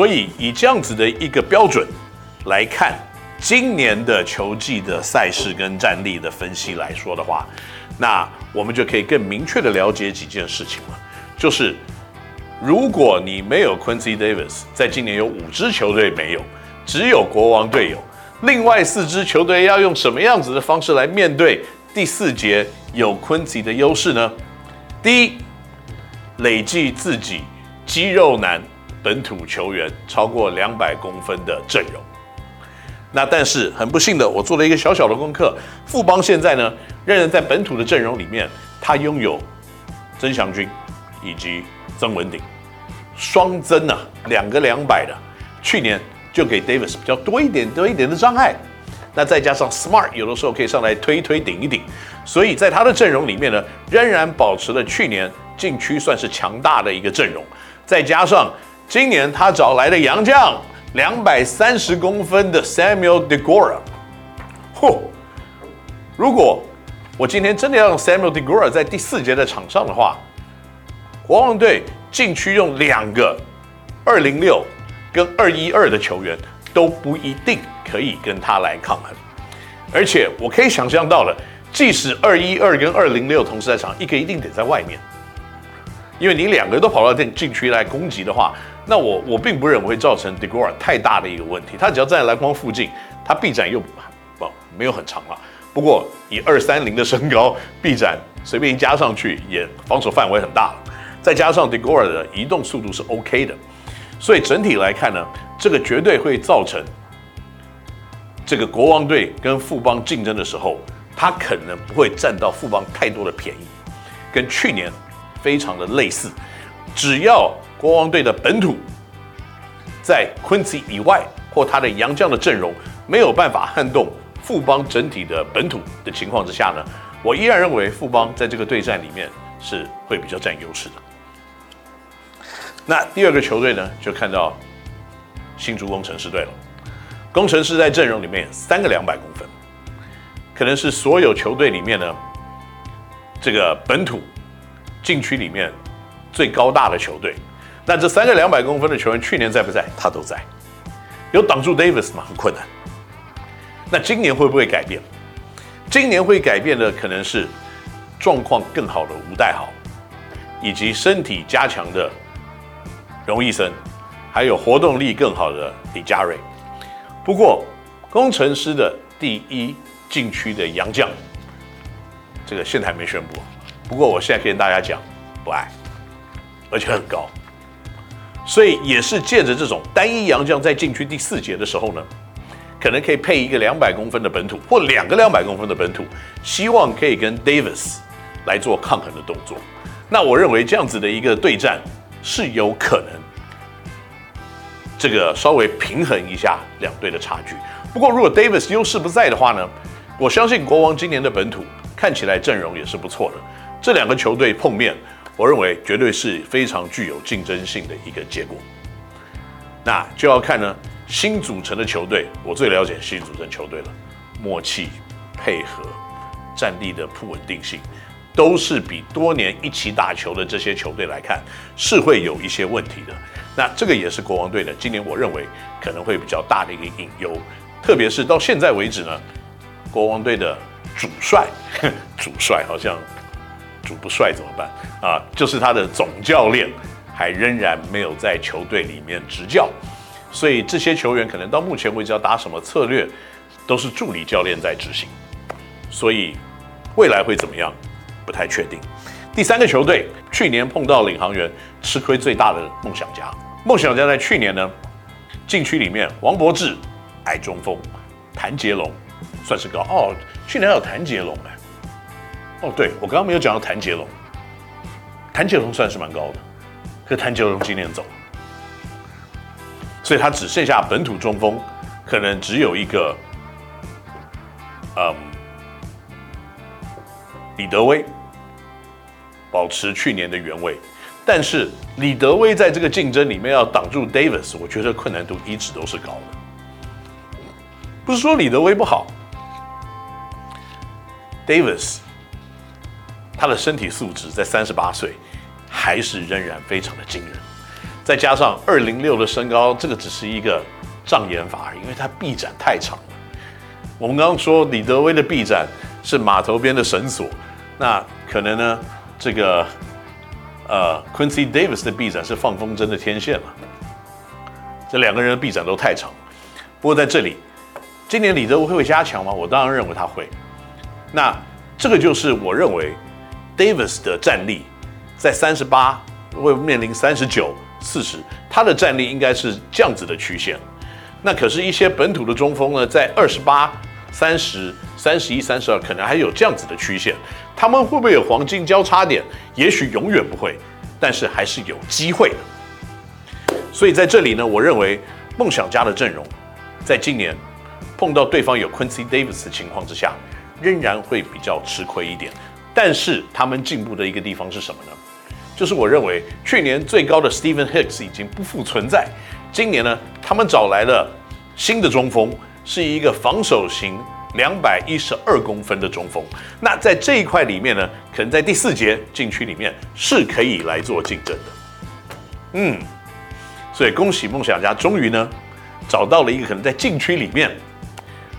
所以以这样子的一个标准来看，今年的球季的赛事跟战力的分析来说的话，那我们就可以更明确的了解几件事情了，就是如果你没有 Quincy Davis，在今年有五支球队没有，只有国王队有，另外四支球队要用什么样子的方式来面对第四节有 Quincy 的优势呢？第一，累计自己肌肉男本土球员超过两百公分的阵容。那但是很不幸的，我做了一个小小的功课，富邦现在呢，仍然在本土的阵容里面，他拥有曾祥军以及曾文鼎，双曾啊，两个两百的，去年就给 Davis 比较多一点多一点的障碍，那再加上 Smart 有的时候可以上来推一推顶一顶，所以在他的阵容里面呢，仍然保持了去年禁区算是强大的一个阵容，再加上今年他找来的洋将。两百三十公分的 Samuel Degora，嚯！如果我今天真的要用 Samuel Degora 在第四节的场上的话，国王队禁区用两个二零六跟二一二的球员都不一定可以跟他来抗衡，而且我可以想象到了，即使二一二跟二零六同时在场，一个一定得在外面，因为你两个都跑到禁禁区来攻击的话。那我我并不认为会造成 Deguara 太大的一个问题，他只要站在篮筐附近，他臂展又不没有很长了。不过以二三零的身高，臂展随便一加上去，也防守范围很大了。再加上 Deguara 的移动速度是 OK 的，所以整体来看呢，这个绝对会造成这个国王队跟富邦竞争的时候，他可能不会占到富邦太多的便宜，跟去年非常的类似，只要。国王队的本土在 Quincy 以外或他的洋将的阵容没有办法撼动富邦整体的本土的情况之下呢，我依然认为富邦在这个对战里面是会比较占优势的。那第二个球队呢，就看到新竹工程师队了。工程师在阵容里面三个两百公分，可能是所有球队里面呢这个本土禁区里面最高大的球队。那这三个两百公分的球员，去年在不在？他都在。有挡住 Davis 吗？很困难。那今年会不会改变？今年会改变的可能是状况更好的吴岱豪，以及身体加强的荣毅森，还有活动力更好的李佳瑞。不过，工程师的第一禁区的杨将，这个现在还没宣布。不过我现在跟大家讲，不爱，而且很高。所以也是借着这种单一洋将在禁区第四节的时候呢，可能可以配一个两百公分的本土或两个两百公分的本土，希望可以跟 Davis 来做抗衡的动作。那我认为这样子的一个对战是有可能，这个稍微平衡一下两队的差距。不过如果 Davis 优势不在的话呢，我相信国王今年的本土看起来阵容也是不错的。这两个球队碰面。我认为绝对是非常具有竞争性的一个结果，那就要看呢新组成的球队，我最了解新组成球队了，默契、配合、战力的不稳定性，都是比多年一起打球的这些球队来看是会有一些问题的。那这个也是国王队的今年我认为可能会比较大的一个隐忧，特别是到现在为止呢，国王队的主帅，主帅好像。不帅怎么办啊？就是他的总教练还仍然没有在球队里面执教，所以这些球员可能到目前为止要打什么策略，都是助理教练在执行，所以未来会怎么样不太确定。第三个球队去年碰到领航员吃亏最大的梦想家，梦想家在去年呢禁区里面王柏智矮中锋，谭杰龙算是高哦，去年还有谭杰龙哎。哦，对，我刚刚没有讲到谭杰龙，谭杰龙算是蛮高的，可谭杰龙今年走，所以他只剩下本土中锋，可能只有一个，嗯，李德威，保持去年的原位，但是李德威在这个竞争里面要挡住 Davis，我觉得困难度一直都是高的，不是说李德威不好，Davis。他的身体素质在三十八岁还是仍然非常的惊人，再加上二零六的身高，这个只是一个障眼法而已，因为他臂展太长了。我们刚刚说李德威的臂展是码头边的绳索，那可能呢，这个呃 Quincy Davis 的臂展是放风筝的天线了。这两个人的臂展都太长。不过在这里，今年李德威会加强吗？我当然认为他会。那这个就是我认为 Davis 的战力在三十八会面临三十九、四十，他的战力应该是这样子的曲线。那可是，一些本土的中锋呢，在二十八、三十、三十一、三十二，可能还有这样子的曲线。他们会不会有黄金交叉点？也许永远不会，但是还是有机会的。所以在这里呢，我认为梦想家的阵容，在今年碰到对方有 Quincy Davis 的情况之下，仍然会比较吃亏一点。但是他们进步的一个地方是什么呢？就是我认为去年最高的 Stephen Hicks 已经不复存在。今年呢，他们找来了新的中锋，是一个防守型两百一十二公分的中锋。那在这一块里面呢，可能在第四节禁区里面是可以来做竞争的。嗯。所以恭喜梦想家，终于呢找到了一个可能在禁区里面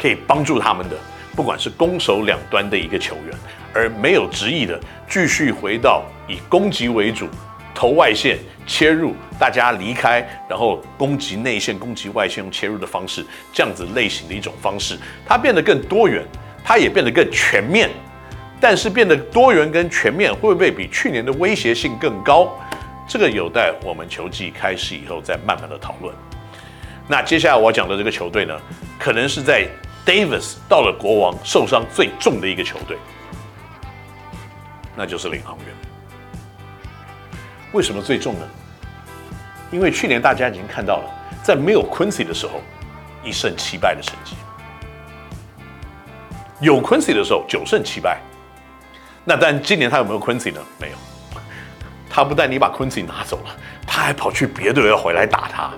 可以帮助他们的，不管是攻守两端的一个球员，而没有执意的继续回到以攻击为主、投外线切入，大家离开，然后攻击内线、攻击外线用切入的方式，这样子类型的一种方式，它变得更多元，它也变得更全面。但是变得多元跟全面，会不会比去年的威胁性更高？这个有待我们球季开始以后再慢慢的讨论。那接下来我讲的这个球队呢，可能是在 Davis 到了国王受伤最重的一个球队，那就是领航员。为什么最重呢？因为去年大家已经看到了，在没有 Quincy 的时候，一胜七败的成绩；有 Quincy 的时候，九胜七败。那但今年他有没有 Quincy 呢？没有。他不但你把 Quincy 拿走了，他还跑去别队要回来打他，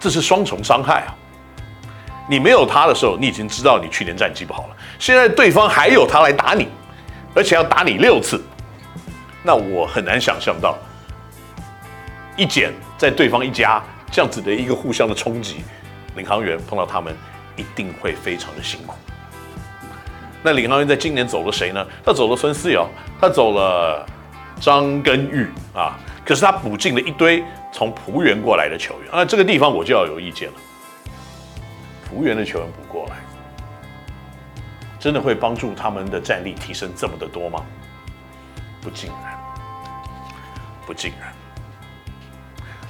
这是双重伤害啊！你没有他的时候，你已经知道你去年战绩不好了。现在对方还有他来打你，而且要打你六次，那我很难想象到一减在对方一加这样子的一个互相的冲击，领航员碰到他们一定会非常的辛苦。那领航员在今年走了谁呢？他走了孙思瑶，他走了。张根玉啊，可是他补进了一堆从璞园过来的球员啊，这个地方我就要有意见了。璞园的球员补过来，真的会帮助他们的战力提升这么的多吗？不尽然，不尽然。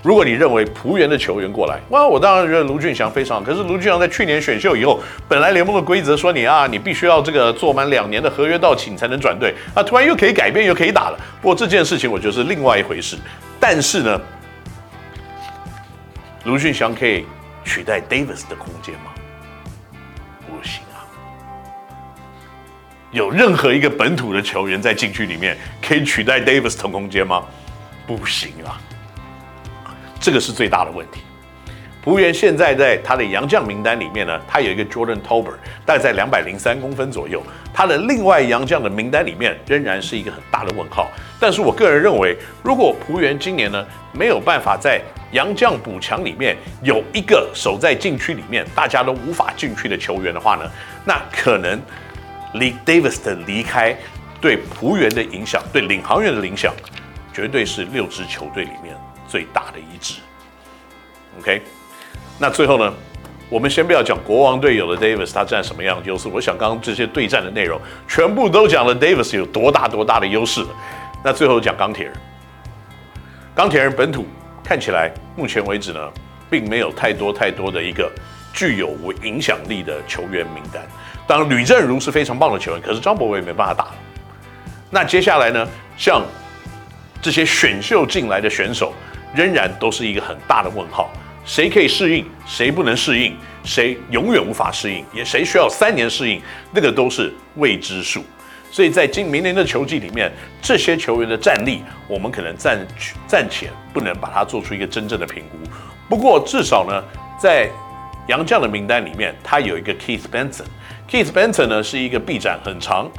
如果你认为璞园的球员过来，哇，我当然觉得卢俊祥非常好。可是卢俊祥在去年选秀以后，本来联盟的规则说你啊，你必须要这个做满两年的合约到期，你才能转队啊。突然又可以改变，又可以打了。不过这件事情我觉得是另外一回事。但是呢，卢俊祥可以取代 Davis 的空间吗？不行啊。有任何一个本土的球员在禁区里面可以取代 Davis 的空间吗？不行啊。这个是最大的问题。璞园现在在他的洋将名单里面呢，他有一个 Jordan Tober，大概在两百零三公分左右。他的另外洋将的名单里面仍然是一个很大的问号。但是我个人认为，如果璞园今年呢没有办法在洋将补强里面有一个守在禁区里面大家都无法进去的球员的话呢，那可能离 Davis 的离开对璞园的影响，对领航员的影响，绝对是六支球队里面。最大的一支，OK，那最后呢，我们先不要讲国王队有的 Davis 他占什么样的优势，我想刚刚这些对战的内容全部都讲了 Davis 有多大多大的优势了。那最后讲钢铁人，钢铁人本土看起来目前为止呢，并没有太多太多的一个具有影响力的球员名单。当然吕政儒是非常棒的球员，可是张博伟没办法打。那接下来呢，像这些选秀进来的选手。仍然都是一个很大的问号，谁可以适应，谁不能适应，谁永远无法适应，也谁需要三年适应，那个都是未知数。所以在今明年的球季里面，这些球员的战力，我们可能暂暂且不能把它做出一个真正的评估。不过至少呢，在洋将的名单里面，他有一个 Keith Benson，Keith Benson 呢是一个臂展很长，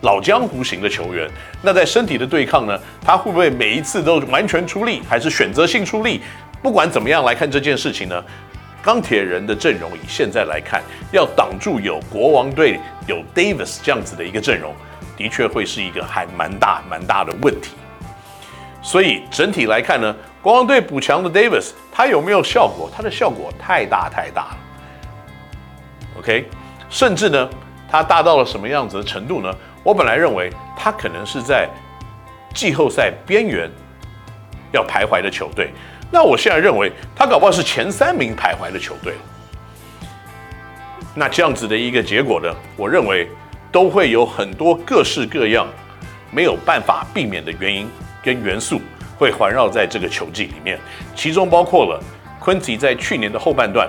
老江湖型的球员，那在身体的对抗呢，他会不会每一次都完全出力，还是选择性出力？不管怎么样来看这件事情呢，钢铁人的阵容以现在来看，要挡住有国王队有 Davis 这样子的一个阵容，的确会是一个还蛮大蛮大的问题。所以整体来看呢，国王队补强的 Davis，他有没有效果？他的效果太大太大了。OK，甚至呢，他大到了什么样子的程度呢？我本来认为他可能是在季后赛边缘要徘徊的球队，那我现在认为他搞不好是前三名徘徊的球队。那这样子的一个结果呢，我认为都会有很多各式各样没有办法避免的原因。跟元素会环绕在这个球季里面，其中包括了 Quincy 在去年的后半段，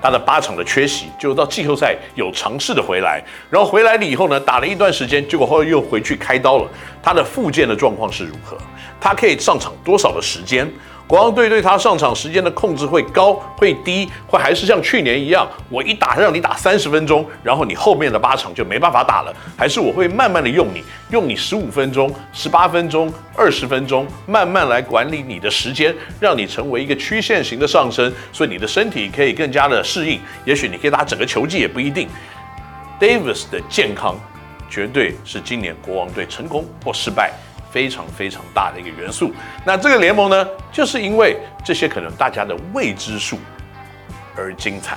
他的八场的缺席，就到季后赛有尝试的回来，然后回来了以后呢，打了一段时间，结果后来又回去开刀了。他的复健的状况是如何？他可以上场多少的时间？国王队对他上场时间的控制会高会低，会还是像去年一样，我一打让你打三十分钟，然后你后面的八场就没办法打了？还是我会慢慢的用你，用你十五分钟、十八分钟、二十分钟，慢慢来管理你的时间，让你成为一个曲线型的上升，所以你的身体可以更加的适应。也许你可以打整个球季也不一定。Davis 的健康绝对是今年国王队成功或失败。非常非常大的一个元素。那这个联盟呢，就是因为这些可能大家的未知数而精彩，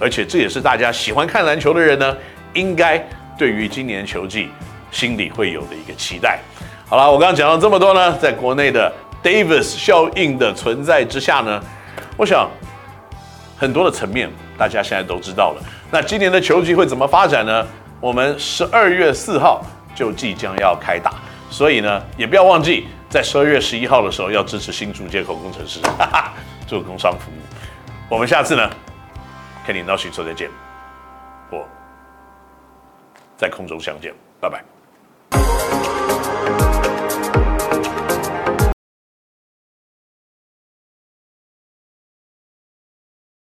而且这也是大家喜欢看篮球的人呢，应该对于今年球季心里会有的一个期待。好了，我刚刚讲了这么多呢，在国内的 Davis 效应的存在之下呢，我想很多的层面大家现在都知道了。那今年的球季会怎么发展呢？我们十二月四号就即将要开打。所以呢，也不要忘记在十二月十一号的时候要支持新竹接口工程师，哈哈，做工商服务。我们下次呢，跟你闹新说再见，我在空中相见，拜拜。